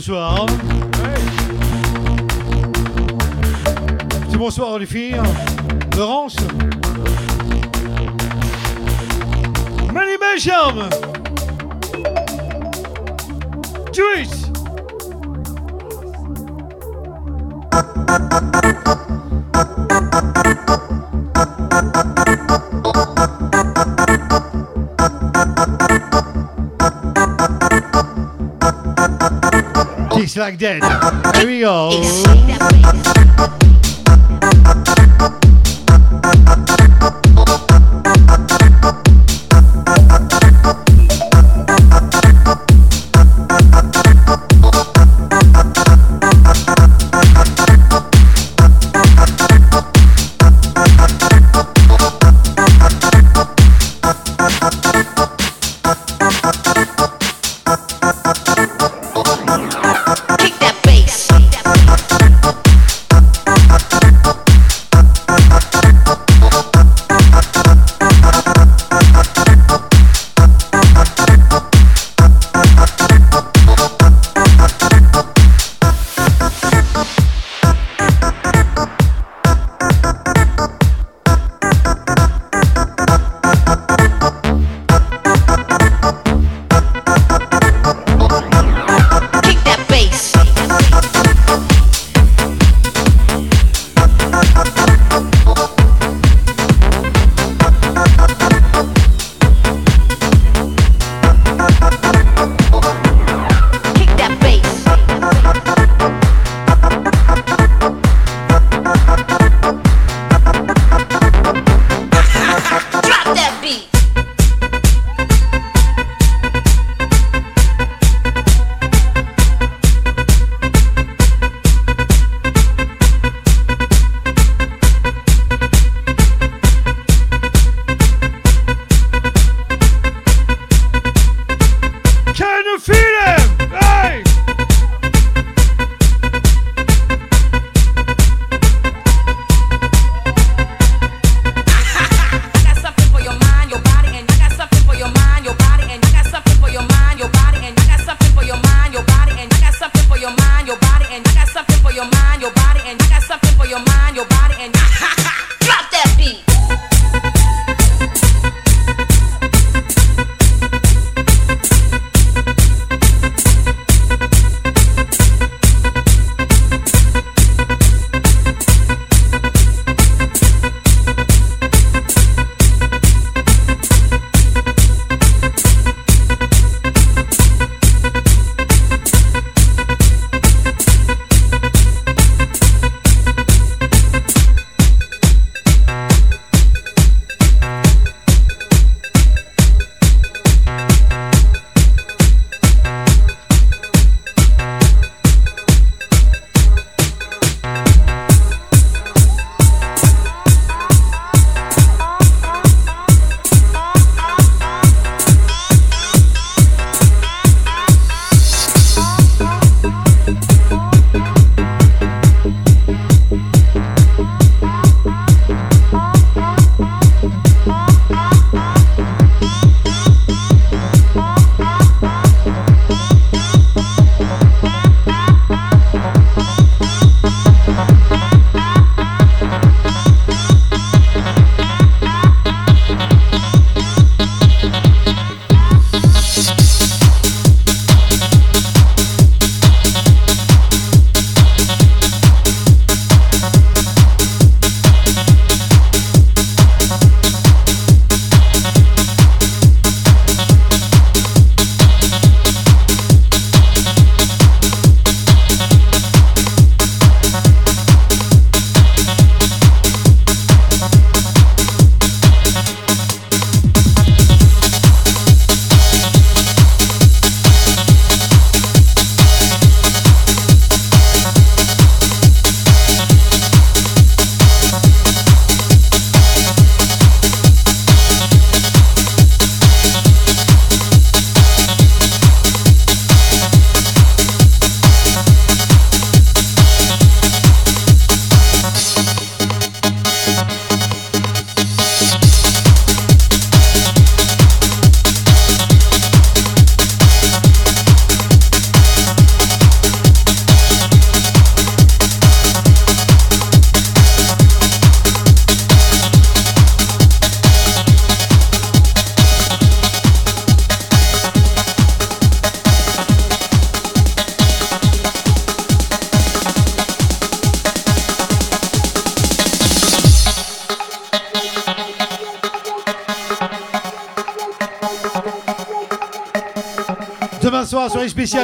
ce soir. track dead. Here we go.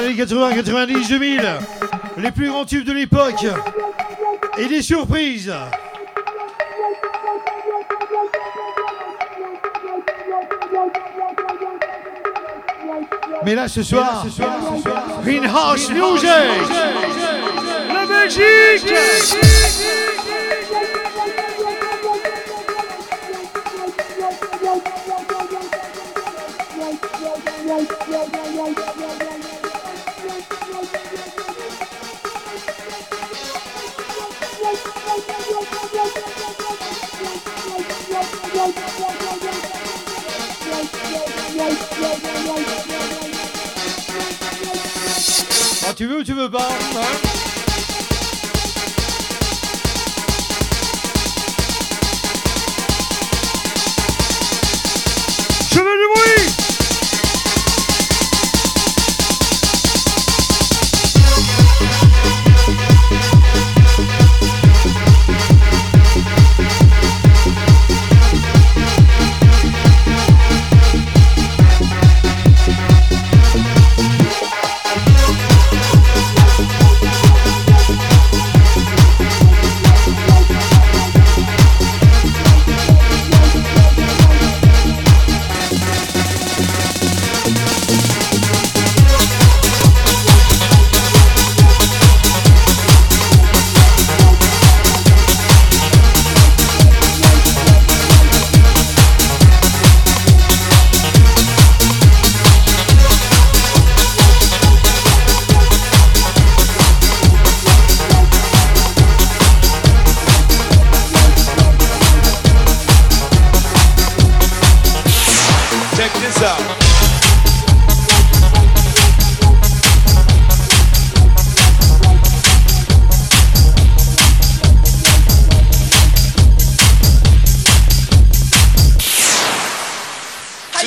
années 80, 90, 2000, les plus grands tubes de l'époque et des surprises. Mais là ce soir, ce soir, ce soir, ce la Belgique. Kübelbaum. Ne?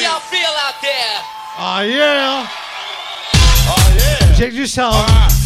y'all? Oh, ah, yeah. Oh, yeah. Check this.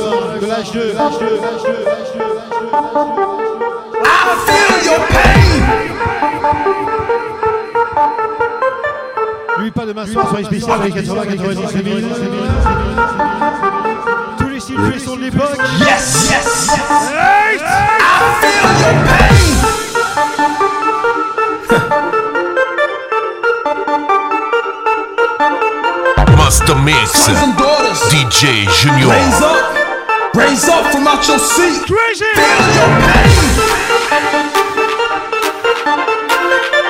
I feel your pain. Lui, pas de maçon, soirée spéciale avec 80, 90, 000. Tous les situations de l'époque. Yes, yes, yes. I feel your pain. Master Mix, DJ Junior. Raise up from out your seat. Crazy. Feel your pain.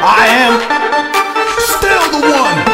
I am still the one.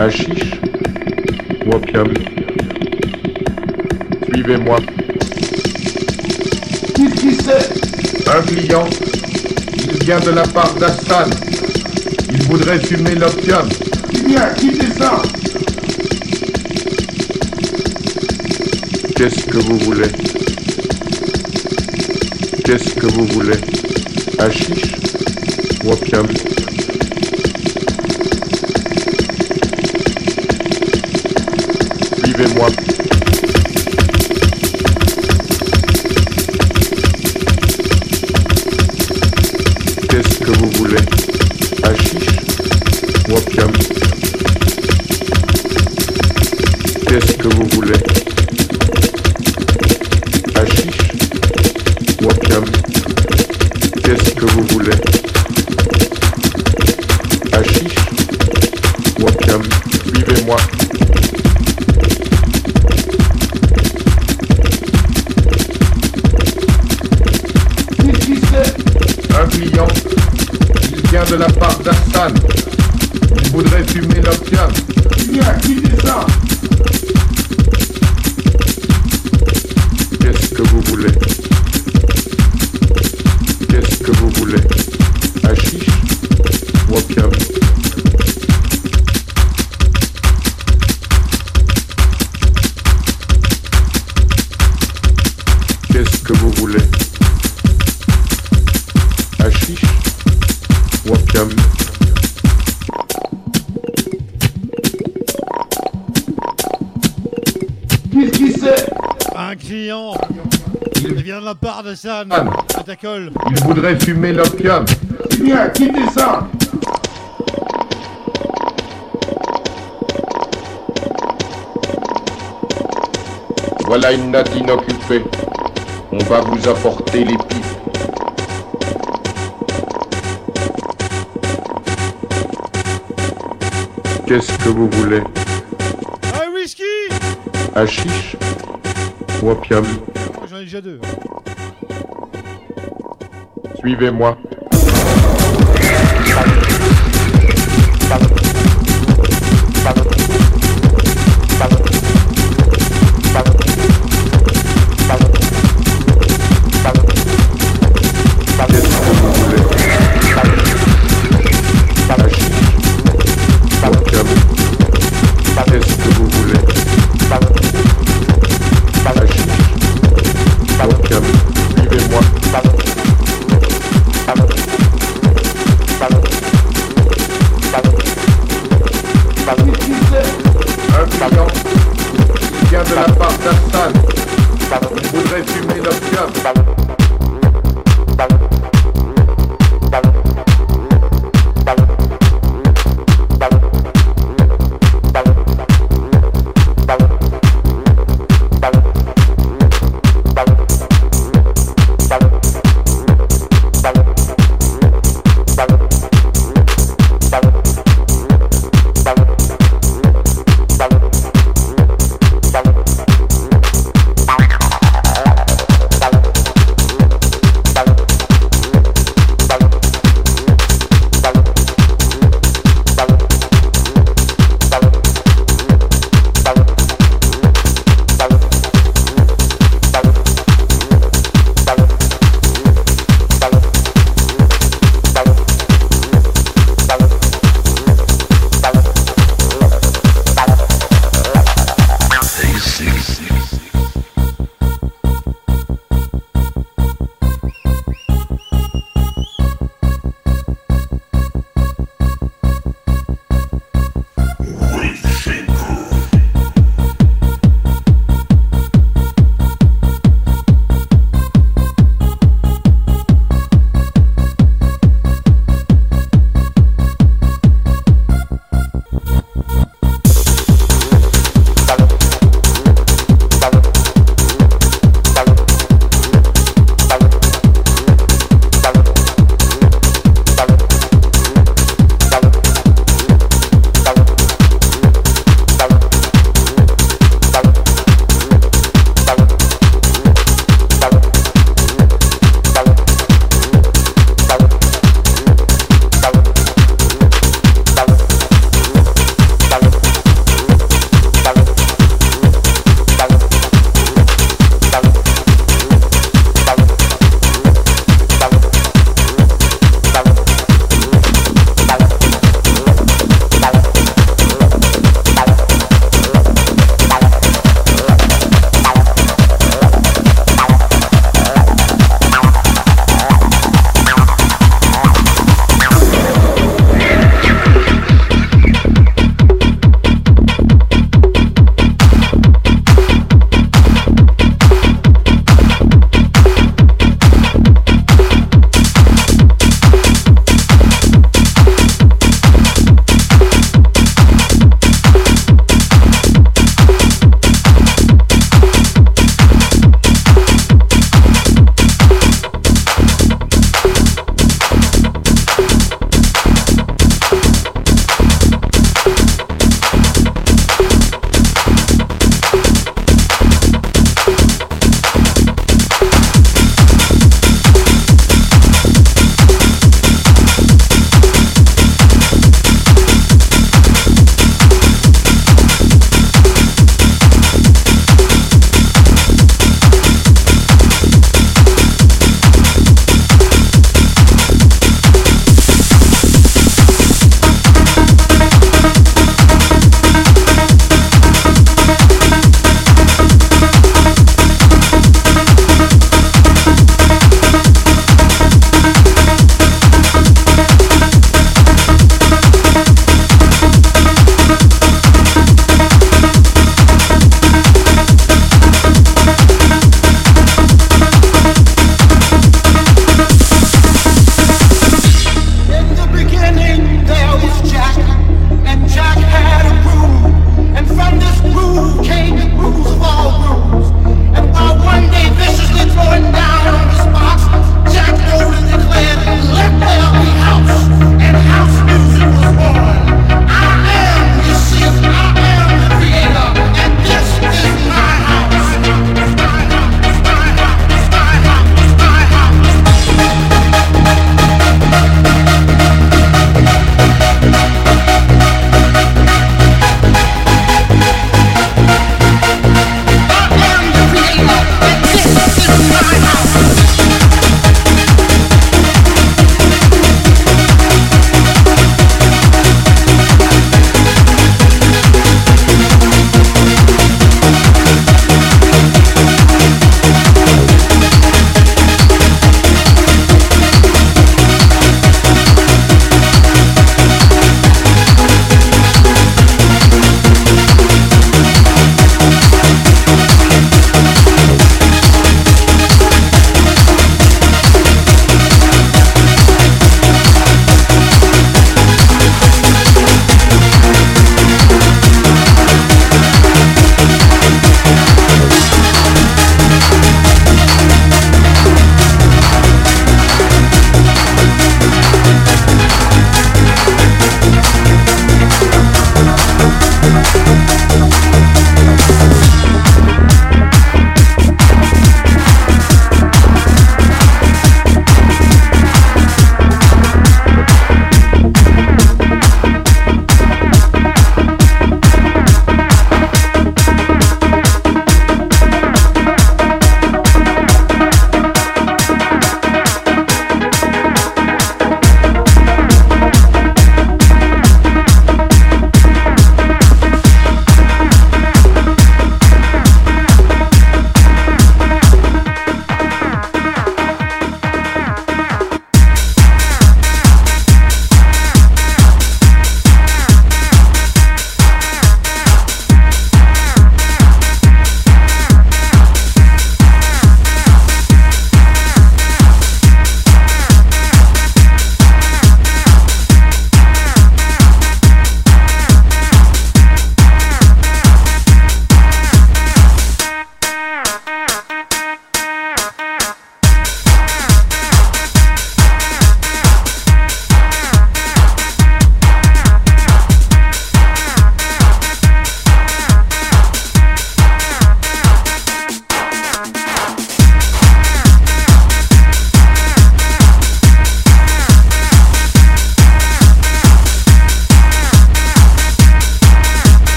Hachiche ou opium Suivez-moi. Qu'est-ce qui c'est Un client. Il vient de la part d'Astan. Il voudrait fumer l'opium. Bien, quittez ça Qu'est-ce que vous voulez? Qu'est-ce que vous voulez? Hachiche ou opium ta colle. Il voudrait fumer l'opium. Bien, quittez ça Voilà une natte inoccupée. On va vous apporter les pipes. Qu'est-ce que vous voulez? Un whisky Hachiche ou opium? Oh, J'en ai déjà deux. Suivez-moi.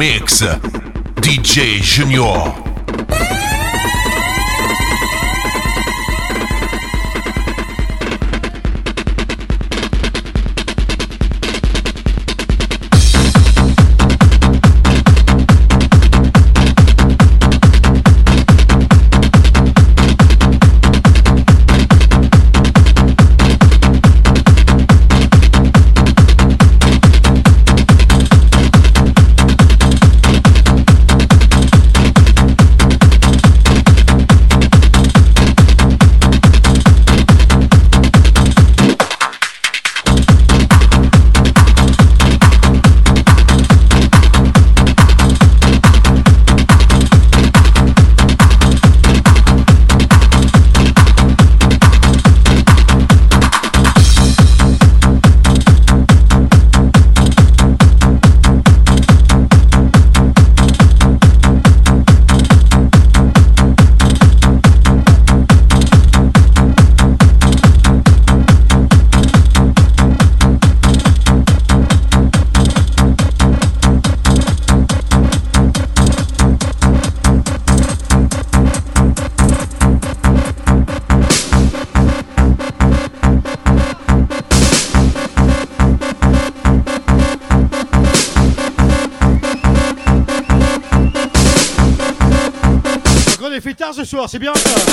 Mix. DJ Junior. Soir, c'est bien ça.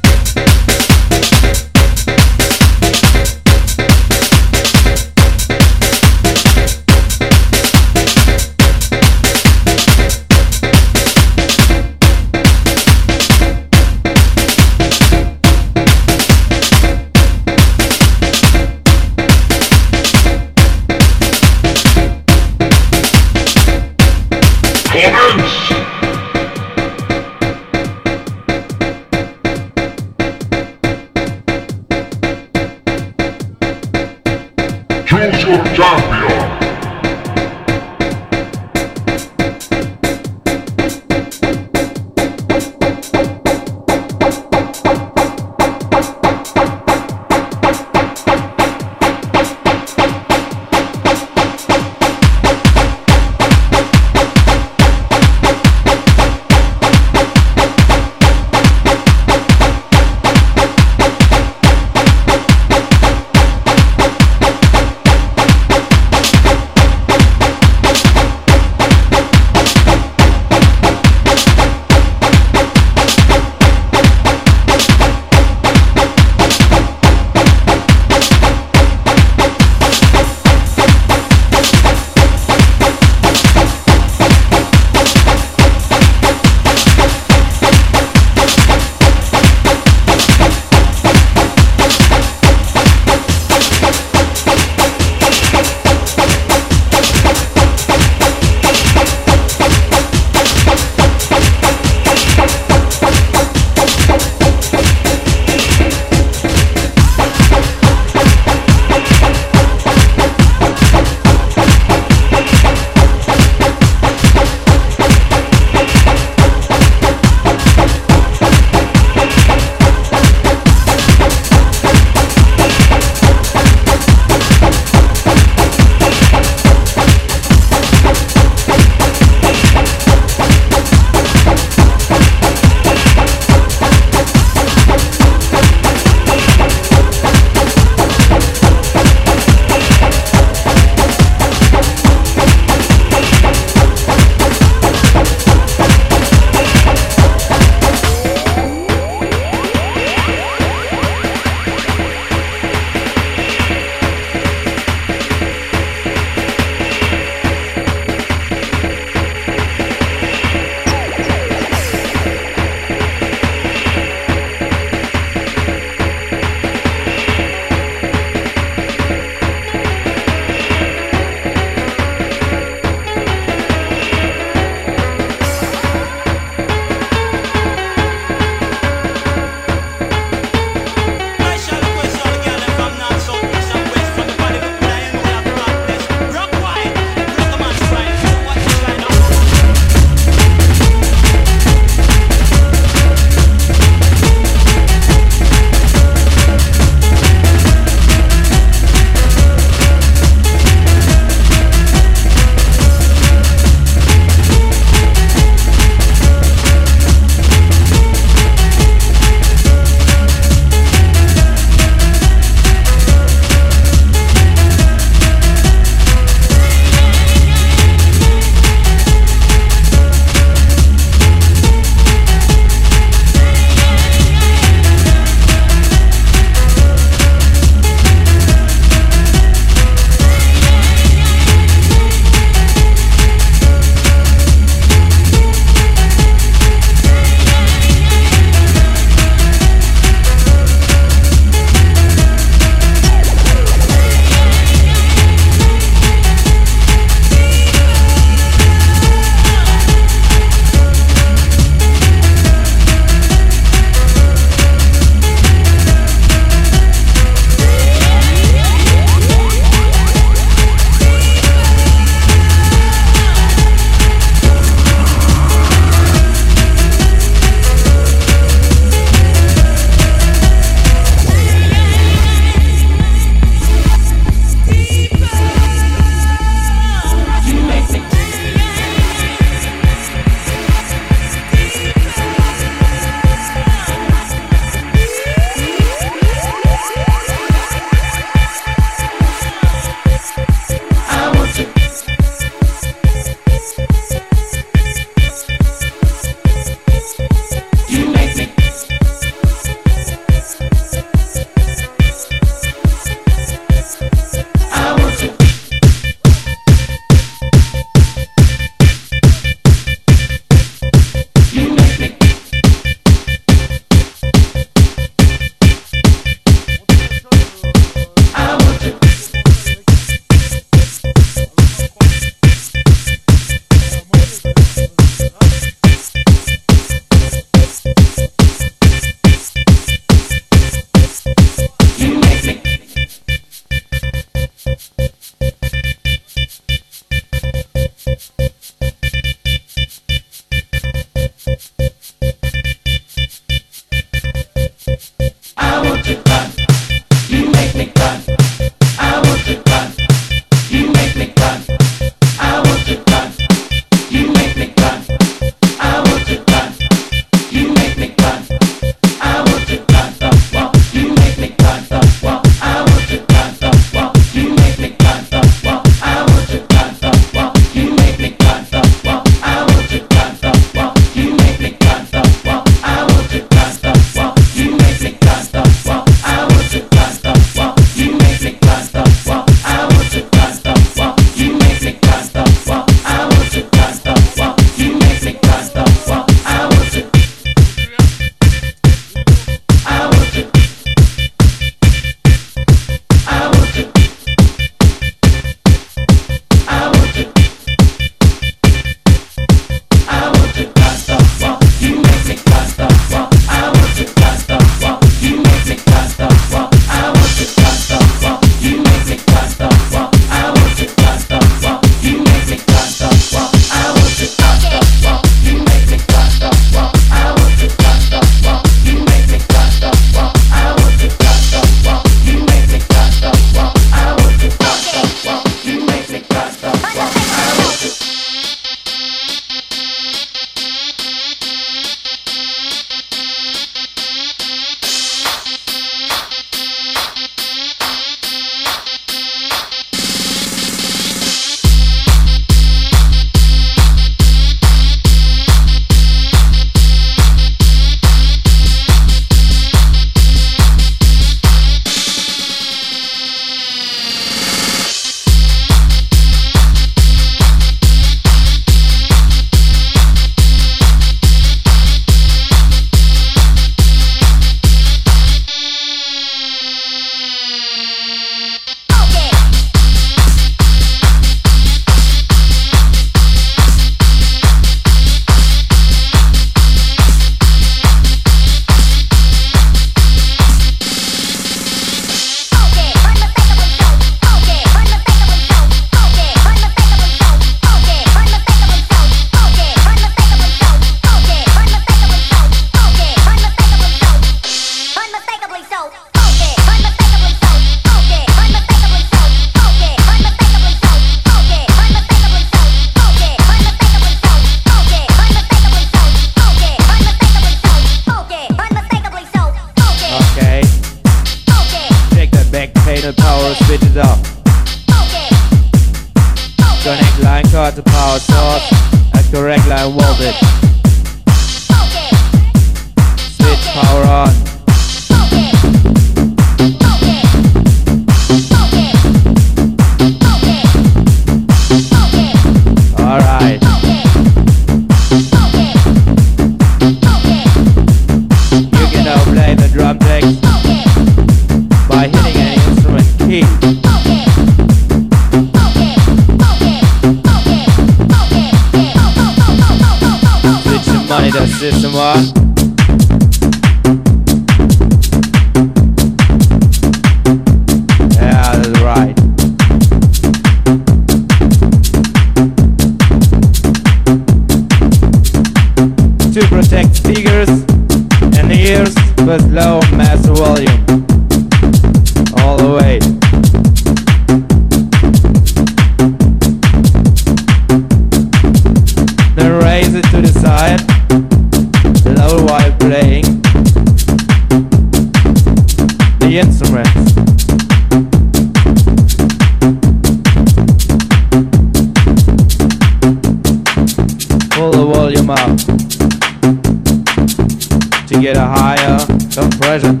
Get a higher compression.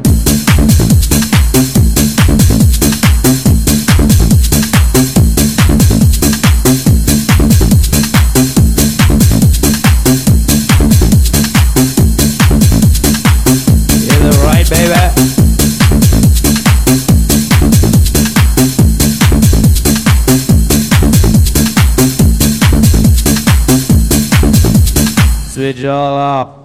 Switch all up.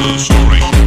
story.